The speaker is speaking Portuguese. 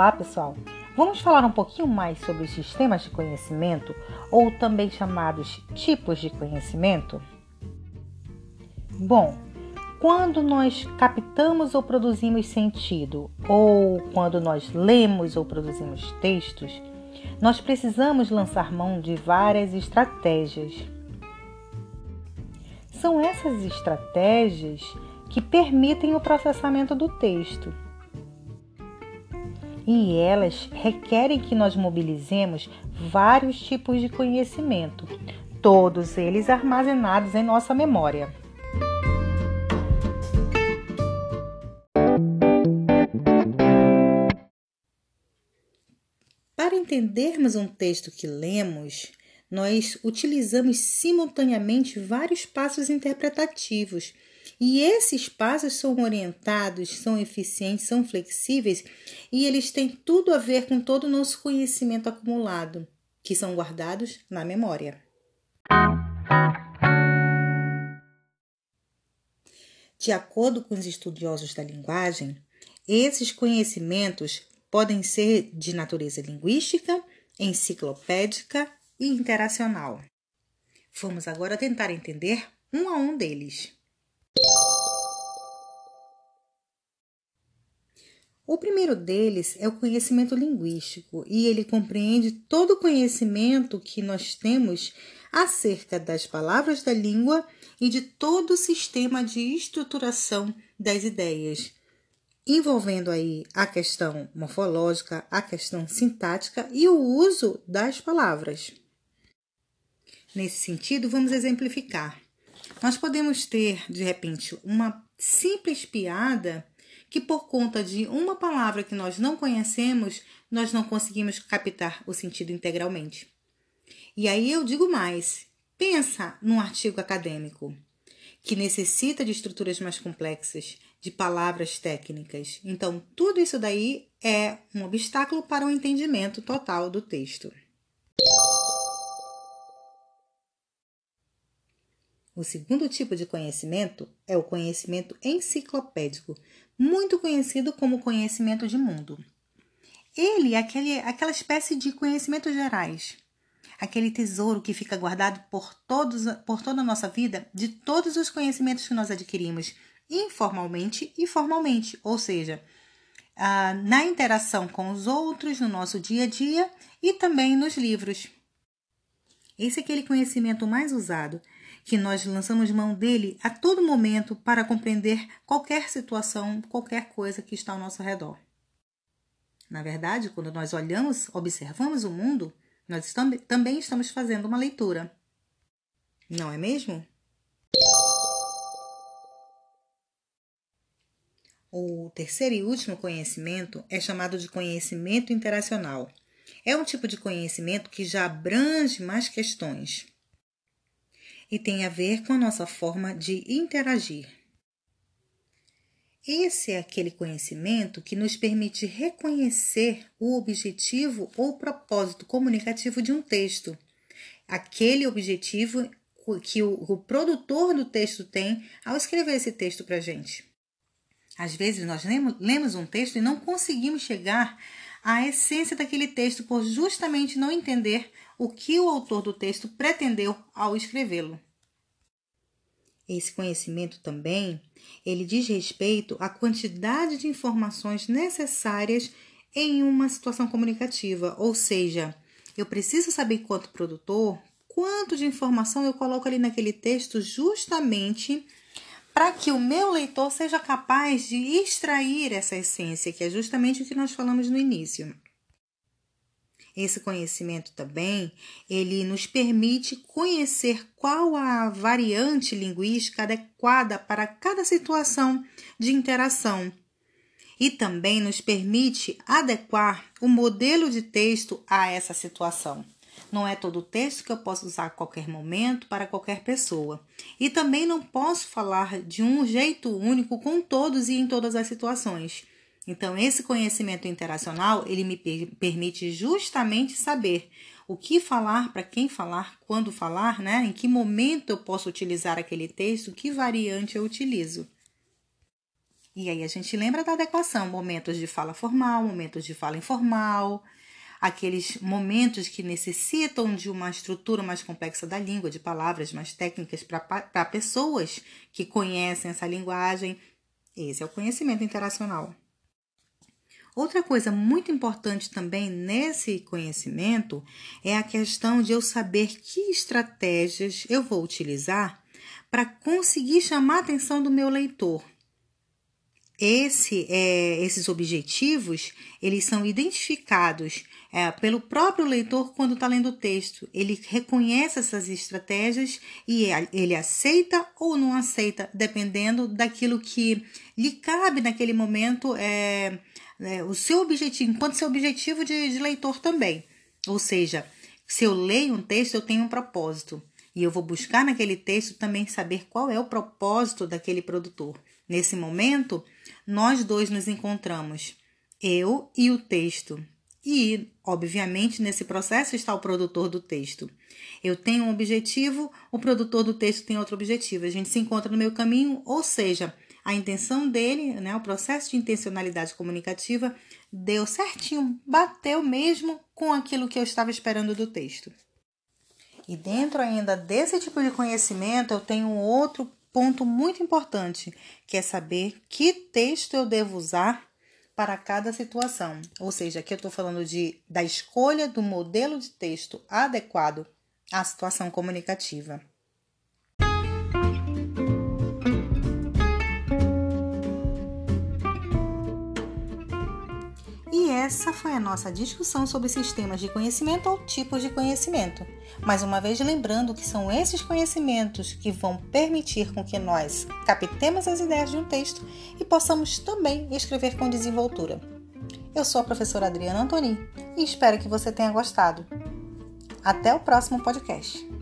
Olá, pessoal! Vamos falar um pouquinho mais sobre os sistemas de conhecimento, ou também chamados tipos de conhecimento? Bom, quando nós captamos ou produzimos sentido, ou quando nós lemos ou produzimos textos, nós precisamos lançar mão de várias estratégias. São essas estratégias que permitem o processamento do texto e elas requerem que nós mobilizemos vários tipos de conhecimento, todos eles armazenados em nossa memória. Para entendermos um texto que lemos, nós utilizamos simultaneamente vários passos interpretativos e esses passos são orientados, são eficientes, são flexíveis e eles têm tudo a ver com todo o nosso conhecimento acumulado, que são guardados na memória. De acordo com os estudiosos da linguagem, esses conhecimentos podem ser de natureza linguística, enciclopédica e interacional. Vamos agora tentar entender um a um deles. O primeiro deles é o conhecimento linguístico e ele compreende todo o conhecimento que nós temos acerca das palavras da língua e de todo o sistema de estruturação das ideias, envolvendo aí a questão morfológica, a questão sintática e o uso das palavras. Nesse sentido, vamos exemplificar. Nós podemos ter, de repente, uma simples piada que por conta de uma palavra que nós não conhecemos, nós não conseguimos captar o sentido integralmente. E aí eu digo mais: pensa num artigo acadêmico que necessita de estruturas mais complexas, de palavras técnicas. Então, tudo isso daí é um obstáculo para o entendimento total do texto. O segundo tipo de conhecimento é o conhecimento enciclopédico, muito conhecido como conhecimento de mundo. Ele é aquele, aquela espécie de conhecimentos gerais, aquele tesouro que fica guardado por, todos, por toda a nossa vida, de todos os conhecimentos que nós adquirimos, informalmente e formalmente, ou seja, ah, na interação com os outros, no nosso dia a dia e também nos livros. Esse é aquele conhecimento mais usado que nós lançamos mão dele a todo momento para compreender qualquer situação, qualquer coisa que está ao nosso redor. Na verdade, quando nós olhamos, observamos o mundo, nós também estamos fazendo uma leitura. Não é mesmo? O terceiro e último conhecimento é chamado de conhecimento interacional. É um tipo de conhecimento que já abrange mais questões e tem a ver com a nossa forma de interagir. Esse é aquele conhecimento que nos permite reconhecer o objetivo ou propósito comunicativo de um texto, aquele objetivo que o, o produtor do texto tem ao escrever esse texto para a gente. Às vezes nós lemos um texto e não conseguimos chegar à essência daquele texto por justamente não entender o que o autor do texto pretendeu ao escrevê-lo. Esse conhecimento também, ele diz respeito à quantidade de informações necessárias em uma situação comunicativa, ou seja, eu preciso saber quanto produtor, quanto de informação eu coloco ali naquele texto justamente para que o meu leitor seja capaz de extrair essa essência, que é justamente o que nós falamos no início. Esse conhecimento também, ele nos permite conhecer qual a variante linguística adequada para cada situação de interação e também nos permite adequar o modelo de texto a essa situação. Não é todo texto que eu posso usar a qualquer momento para qualquer pessoa. E também não posso falar de um jeito único com todos e em todas as situações. Então, esse conhecimento interacional, ele me permite justamente saber o que falar, para quem falar, quando falar, né? Em que momento eu posso utilizar aquele texto, que variante eu utilizo. E aí a gente lembra da adequação, momentos de fala formal, momentos de fala informal, aqueles momentos que necessitam de uma estrutura mais complexa da língua, de palavras mais técnicas para pessoas que conhecem essa linguagem. Esse é o conhecimento interacional. Outra coisa muito importante também nesse conhecimento é a questão de eu saber que estratégias eu vou utilizar para conseguir chamar a atenção do meu leitor. Esse, é, esses objetivos eles são identificados é, pelo próprio leitor quando está lendo o texto. Ele reconhece essas estratégias e ele aceita ou não aceita, dependendo daquilo que lhe cabe naquele momento, é, é o seu objetivo, enquanto seu objetivo de, de leitor também. Ou seja, se eu leio um texto, eu tenho um propósito. E eu vou buscar naquele texto também saber qual é o propósito daquele produtor. Nesse momento, nós dois nos encontramos, eu e o texto. E, obviamente, nesse processo está o produtor do texto. Eu tenho um objetivo, o produtor do texto tem outro objetivo. A gente se encontra no meio caminho, ou seja, a intenção dele, né, o processo de intencionalidade comunicativa, deu certinho, bateu mesmo com aquilo que eu estava esperando do texto. E dentro ainda desse tipo de conhecimento, eu tenho outro ponto muito importante, que é saber que texto eu devo usar para cada situação. Ou seja, aqui eu estou falando de, da escolha do modelo de texto adequado à situação comunicativa. Essa foi a nossa discussão sobre sistemas de conhecimento ou tipos de conhecimento. Mais uma vez lembrando que são esses conhecimentos que vão permitir com que nós captemos as ideias de um texto e possamos também escrever com desenvoltura. Eu sou a professora Adriana Antoni e espero que você tenha gostado. Até o próximo podcast.